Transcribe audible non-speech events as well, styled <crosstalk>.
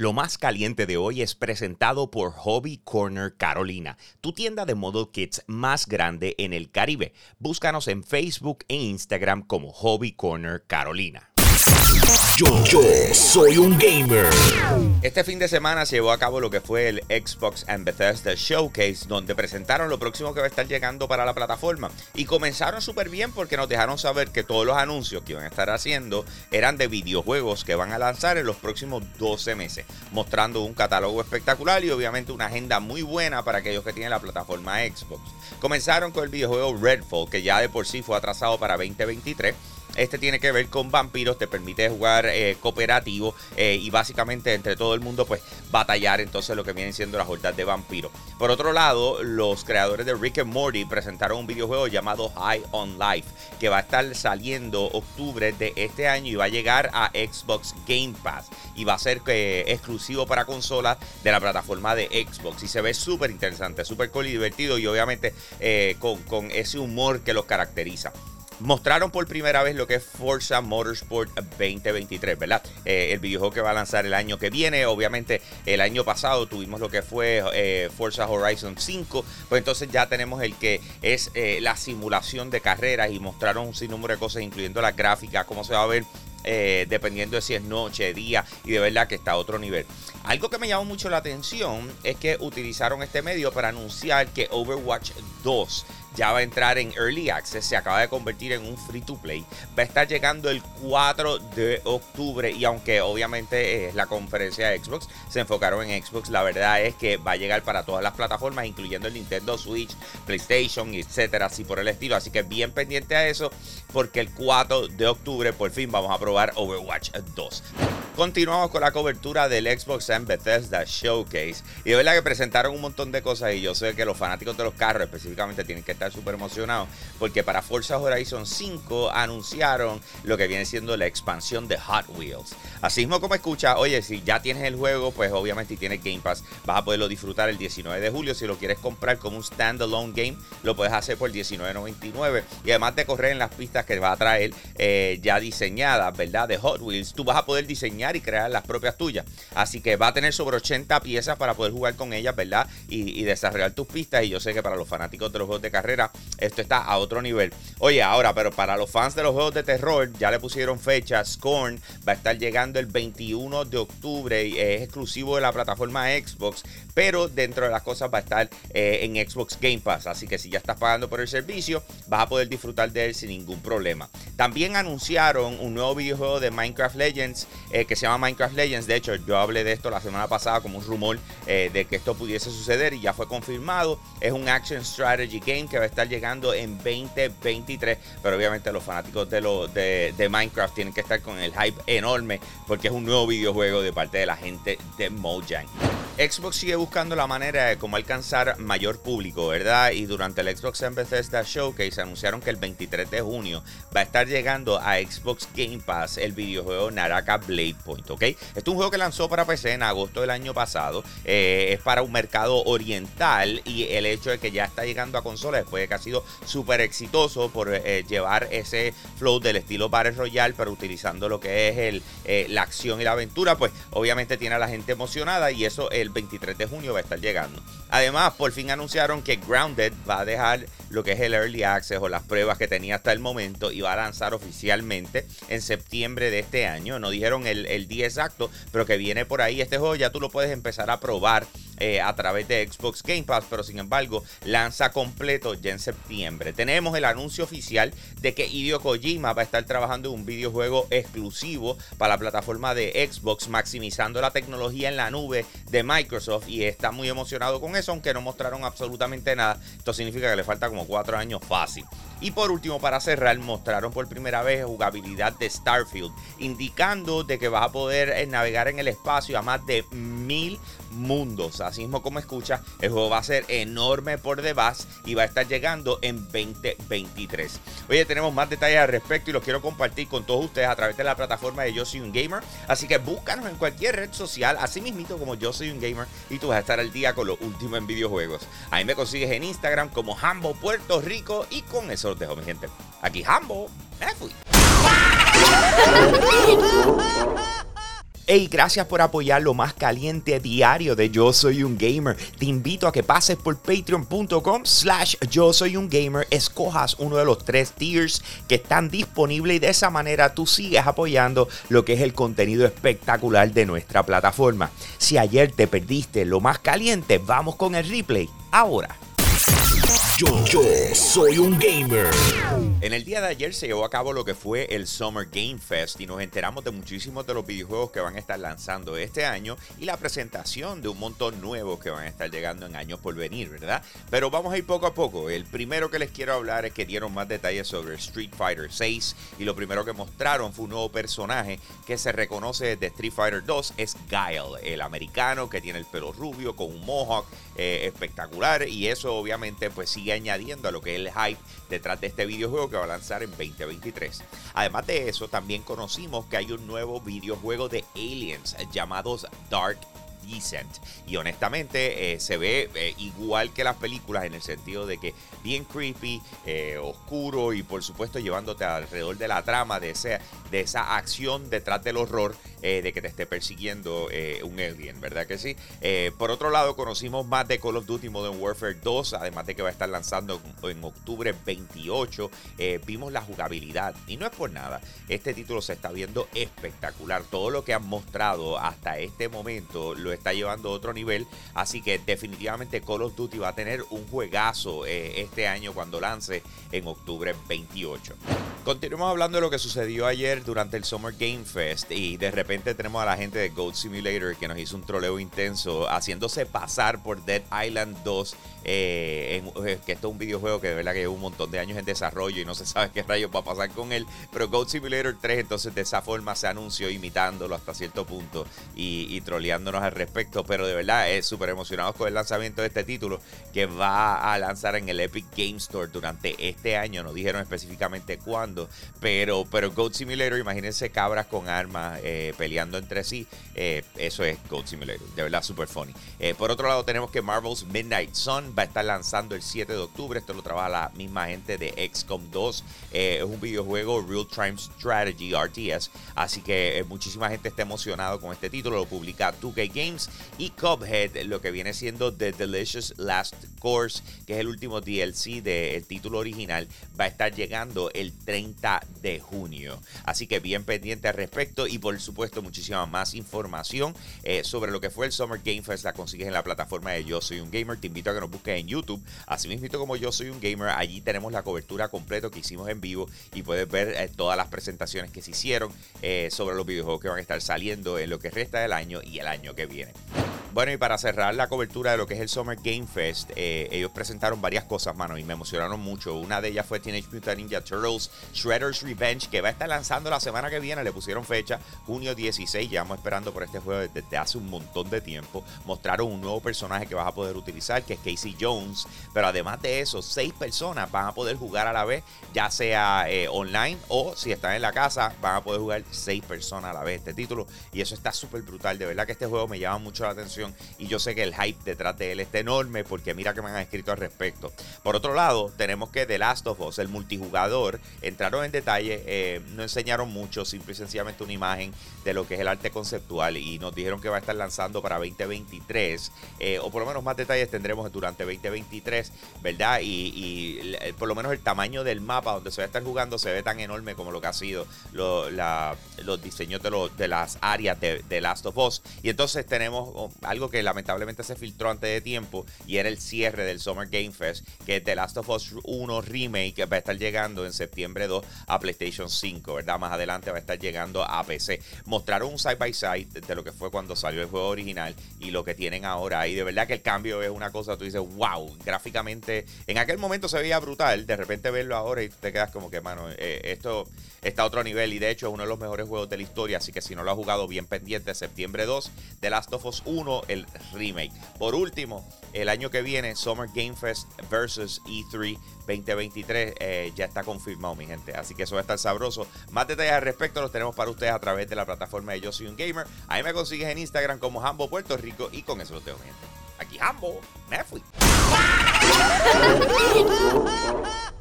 Lo más caliente de hoy es presentado por Hobby Corner Carolina, tu tienda de model kits más grande en el Caribe. Búscanos en Facebook e Instagram como Hobby Corner Carolina. Yo, yo soy un gamer. Este fin de semana se llevó a cabo lo que fue el Xbox and Bethesda Showcase, donde presentaron lo próximo que va a estar llegando para la plataforma. Y comenzaron súper bien porque nos dejaron saber que todos los anuncios que iban a estar haciendo eran de videojuegos que van a lanzar en los próximos 12 meses, mostrando un catálogo espectacular y obviamente una agenda muy buena para aquellos que tienen la plataforma Xbox. Comenzaron con el videojuego Redfall, que ya de por sí fue atrasado para 2023 este tiene que ver con vampiros, te permite jugar eh, cooperativo eh, y básicamente entre todo el mundo pues batallar entonces lo que vienen siendo las hordas de vampiros. Por otro lado, los creadores de Rick and Morty presentaron un videojuego llamado High on Life que va a estar saliendo octubre de este año y va a llegar a Xbox Game Pass y va a ser eh, exclusivo para consolas de la plataforma de Xbox y se ve súper interesante, súper cool y divertido y obviamente con, con ese humor que los caracteriza mostraron por primera vez lo que es Forza Motorsport 2023, ¿verdad? Eh, el videojuego que va a lanzar el año que viene. Obviamente, el año pasado tuvimos lo que fue eh, Forza Horizon 5. Pues entonces ya tenemos el que es eh, la simulación de carreras y mostraron un sinnúmero de cosas, incluyendo la gráfica, cómo se va a ver dependiendo de si es noche, día, y de verdad que está a otro nivel. Algo que me llamó mucho la atención es que utilizaron este medio para anunciar que Overwatch 2 ya va a entrar en Early Access, se acaba de convertir en un free to play. Va a estar llegando el 4 de octubre y aunque obviamente es la conferencia de Xbox, se enfocaron en Xbox, la verdad es que va a llegar para todas las plataformas, incluyendo el Nintendo Switch, PlayStation, etcétera, así por el estilo. Así que bien pendiente a eso, porque el 4 de octubre por fin vamos a probar Overwatch 2. Continuamos con la cobertura del Xbox and Bethesda Showcase. Y es verdad que presentaron un montón de cosas y yo sé que los fanáticos de los carros específicamente tienen que estar súper emocionados porque para Forza Horizon 5 anunciaron lo que viene siendo la expansión de Hot Wheels. Así mismo como escucha, oye, si ya tienes el juego, pues obviamente tienes Game Pass, vas a poderlo disfrutar el 19 de julio. Si lo quieres comprar como un standalone game, lo puedes hacer por $19.99. Y además de correr en las pistas que va a traer eh, ya diseñadas, ¿verdad? De Hot Wheels, tú vas a poder diseñar y crear las propias tuyas. Así que va a tener sobre 80 piezas para poder jugar con ellas, ¿verdad? Y, desarrollar tus pistas. Y yo sé que para los fanáticos de los juegos de carrera, esto está a otro nivel. Oye, ahora, pero para los fans de los juegos de terror, ya le pusieron fecha. Scorn va a estar llegando el 21 de octubre y es exclusivo de la plataforma Xbox, pero dentro de las cosas va a estar eh, en Xbox Game Pass. Así que si ya estás pagando por el servicio, vas a poder disfrutar de él sin ningún problema. También anunciaron un nuevo videojuego de Minecraft Legends eh, que se llama Minecraft Legends. De hecho, yo hablé de esto la semana pasada como un rumor eh, de que esto pudiese suceder y ya fue confirmado. Es un Action Strategy Game que va a estar llegando en 2023. Pero obviamente los fanáticos de, lo, de, de Minecraft tienen que estar con el hype enorme porque es un nuevo videojuego de parte de la gente de Mojang. Xbox sigue buscando la manera de cómo alcanzar mayor público, ¿verdad? Y durante el Xbox en Bethesda Showcase anunciaron que el 23 de junio va a estar llegando a Xbox Game Pass el videojuego Naraka Blade Point, ¿ok? Este es un juego que lanzó para PC en agosto del año pasado. Eh, es para un mercado oriental y el hecho de que ya está llegando a consolas después de que ha sido súper exitoso por eh, llevar ese flow del estilo Battle Royale, pero utilizando lo que es el, eh, la acción y la aventura, pues obviamente tiene a la gente emocionada y eso el 23 de junio va a estar llegando. Además, por fin anunciaron que Grounded va a dejar lo que es el Early Access o las pruebas que tenía hasta el momento y va a lanzar oficialmente en septiembre de este año. No dijeron el, el día exacto, pero que viene por ahí. Este juego ya tú lo puedes empezar a probar eh, a través de Xbox Game Pass, pero sin embargo lanza completo ya en septiembre. Tenemos el anuncio oficial de que Hideo Kojima va a estar trabajando en un videojuego exclusivo para la plataforma de Xbox, maximizando la tecnología en la nube de Microsoft y está muy emocionado con eso, aunque no mostraron absolutamente nada. Esto significa que le falta como cuatro años fácil. Y por último, para cerrar, mostraron por primera vez jugabilidad de Starfield, indicando de que vas a poder eh, navegar en el espacio a más de mil mundos. Así mismo como escucha, el juego va a ser enorme por debajo y va a estar llegando en 2023. Oye, tenemos más detalles al respecto y los quiero compartir con todos ustedes a través de la plataforma de Yo Soy Un Gamer. Así que búscanos en cualquier red social, así mismito como Yo Soy Un Gamer y tú vas a estar al día con lo último en videojuegos. Ahí me consigues en Instagram como Hambo Puerto Rico y con eso dejo, mi gente. Aquí Hambo, me fui. Hey, gracias por apoyar lo más caliente diario de Yo Soy Un Gamer. Te invito a que pases por patreon.com slash Yo Soy Un Gamer, escojas uno de los tres tiers que están disponibles y de esa manera tú sigues apoyando lo que es el contenido espectacular de nuestra plataforma. Si ayer te perdiste lo más caliente, vamos con el replay ahora. Yo, yo soy un gamer. En el día de ayer se llevó a cabo lo que fue el Summer Game Fest y nos enteramos de muchísimos de los videojuegos que van a estar lanzando este año y la presentación de un montón nuevos que van a estar llegando en años por venir, ¿verdad? Pero vamos a ir poco a poco. El primero que les quiero hablar es que dieron más detalles sobre Street Fighter 6 y lo primero que mostraron fue un nuevo personaje que se reconoce de Street Fighter 2 es Guile, el americano que tiene el pelo rubio con un mohawk eh, espectacular y eso obviamente pues sigue añadiendo a lo que es el hype detrás de este videojuego que va a lanzar en 2023. Además de eso, también conocimos que hay un nuevo videojuego de Aliens llamados Dark Descent. Y honestamente eh, se ve eh, igual que las películas en el sentido de que bien creepy, eh, oscuro y por supuesto llevándote alrededor de la trama de, ese, de esa acción detrás del horror de que te esté persiguiendo un alien, ¿verdad que sí? por otro lado, conocimos más de Call of Duty Modern Warfare 2, además de que va a estar lanzando en octubre 28. vimos la jugabilidad y no es por nada, este título se está viendo espectacular. Todo lo que han mostrado hasta este momento lo está llevando a otro nivel. Así que definitivamente Call of Duty va a tener un juegazo eh, este año cuando lance en octubre 28. Continuamos hablando de lo que sucedió ayer durante el Summer Game Fest y de repente tenemos a la gente de Goat Simulator que nos hizo un troleo intenso haciéndose pasar por Dead Island 2, eh, eh, que esto es un videojuego que de verdad que lleva un montón de años en desarrollo y no se sabe qué rayos va a pasar con él, pero Goat Simulator 3 entonces de esa forma se anunció imitándolo hasta cierto punto y, troleándonos al respecto, pero de verdad es súper emocionados con el lanzamiento de este título que va a lanzar en el Epic Game Store durante este año, no dijeron específicamente cuándo pero, pero Goat Simulator, imagínense cabras con armas eh, peleando entre sí. Eh, eso es Goat Simulator, de verdad super funny. Eh, por otro lado, tenemos que Marvel's Midnight Sun va a estar lanzando el 7 de octubre. Esto lo trabaja la misma gente de XCOM 2. es un videojuego Real Time Strategy, RTS. Así que muchísima gente está emocionado con este título. Lo publica 2K Games. Y Cuphead, lo que viene siendo The Delicious Last Course, que es el último DLC del título original, va a estar llegando el 30 de junio. Así que bien pendiente al respecto y por supuesto muchísima más información eh, sobre lo que fue el Summer Game Fest la consigues en la plataforma de Yo Soy Un Gamer. Te invito a que nos busques en YouTube. Así mismo como Yo Soy Un Gamer, allí tenemos la cobertura completa que hicimos en vivo y puedes ver eh, todas las presentaciones que se hicieron eh, sobre los videojuegos que van a estar saliendo en lo que resta del año y el año que viene. Bueno, y para cerrar la cobertura de lo que es el Summer Game Fest, eh, ellos presentaron varias cosas, mano, y me emocionaron mucho. Una de ellas fue Teenage Mutant Ninja Turtles Shredder's Revenge, que va a estar lanzando la semana que viene. Le pusieron fecha, junio 16. Llevamos esperando por este juego desde hace un montón de tiempo. Mostraron un nuevo personaje que vas a poder utilizar, que es Casey Jones. Pero además de eso, seis personas van a poder jugar a la vez, ya sea eh, online o si están en la casa, van a poder jugar seis personas a la vez este título. Y eso está súper brutal. De verdad que este juego me llama mucho la atención y yo sé que el hype detrás de él está enorme porque mira que me han escrito al respecto. Por otro lado, tenemos que The Last of Us, el multijugador, entraron en detalle, eh, no enseñaron mucho, simple y sencillamente una imagen de lo que es el arte conceptual y nos dijeron que va a estar lanzando para 2023 eh, o por lo menos más detalles tendremos durante 2023, ¿verdad? Y, por lo menos el tamaño del mapa donde se va a estar jugando se ve tan enorme como lo que ha sido los diseños de, de las áreas de, The Last of Us. Y entonces tenemos oh, algo que lamentablemente se filtró antes de tiempo y era el cierre del Summer Game Fest, que es The Last of Us 1 Remake, va a estar llegando en septiembre 2 a PlayStation 5, ¿verdad? Más adelante va a estar llegando a PC. Mostraron un side by side de lo que fue cuando salió el juego original y lo que tienen ahora. Y de verdad que el cambio es una cosa, tú dices, wow, gráficamente, en aquel momento se veía brutal, de repente verlo ahora y te quedas como que, mano, eh, esto está a otro nivel y de hecho es uno de los mejores juegos de la historia, así que si no lo has jugado bien pendiente, septiembre 2, The Last of Us 1, el remake. Por último, el año que viene, Summer Game Fest versus E3 2023 eh, ya está confirmado, mi gente. Así que eso va a estar sabroso. Más detalles al respecto los tenemos para ustedes a través de la plataforma de Yo Soy Un Gamer. Ahí me consigues en Instagram como Hambo Puerto Rico y con eso lo tengo, mi gente. Aquí Hambo, me fui. <laughs>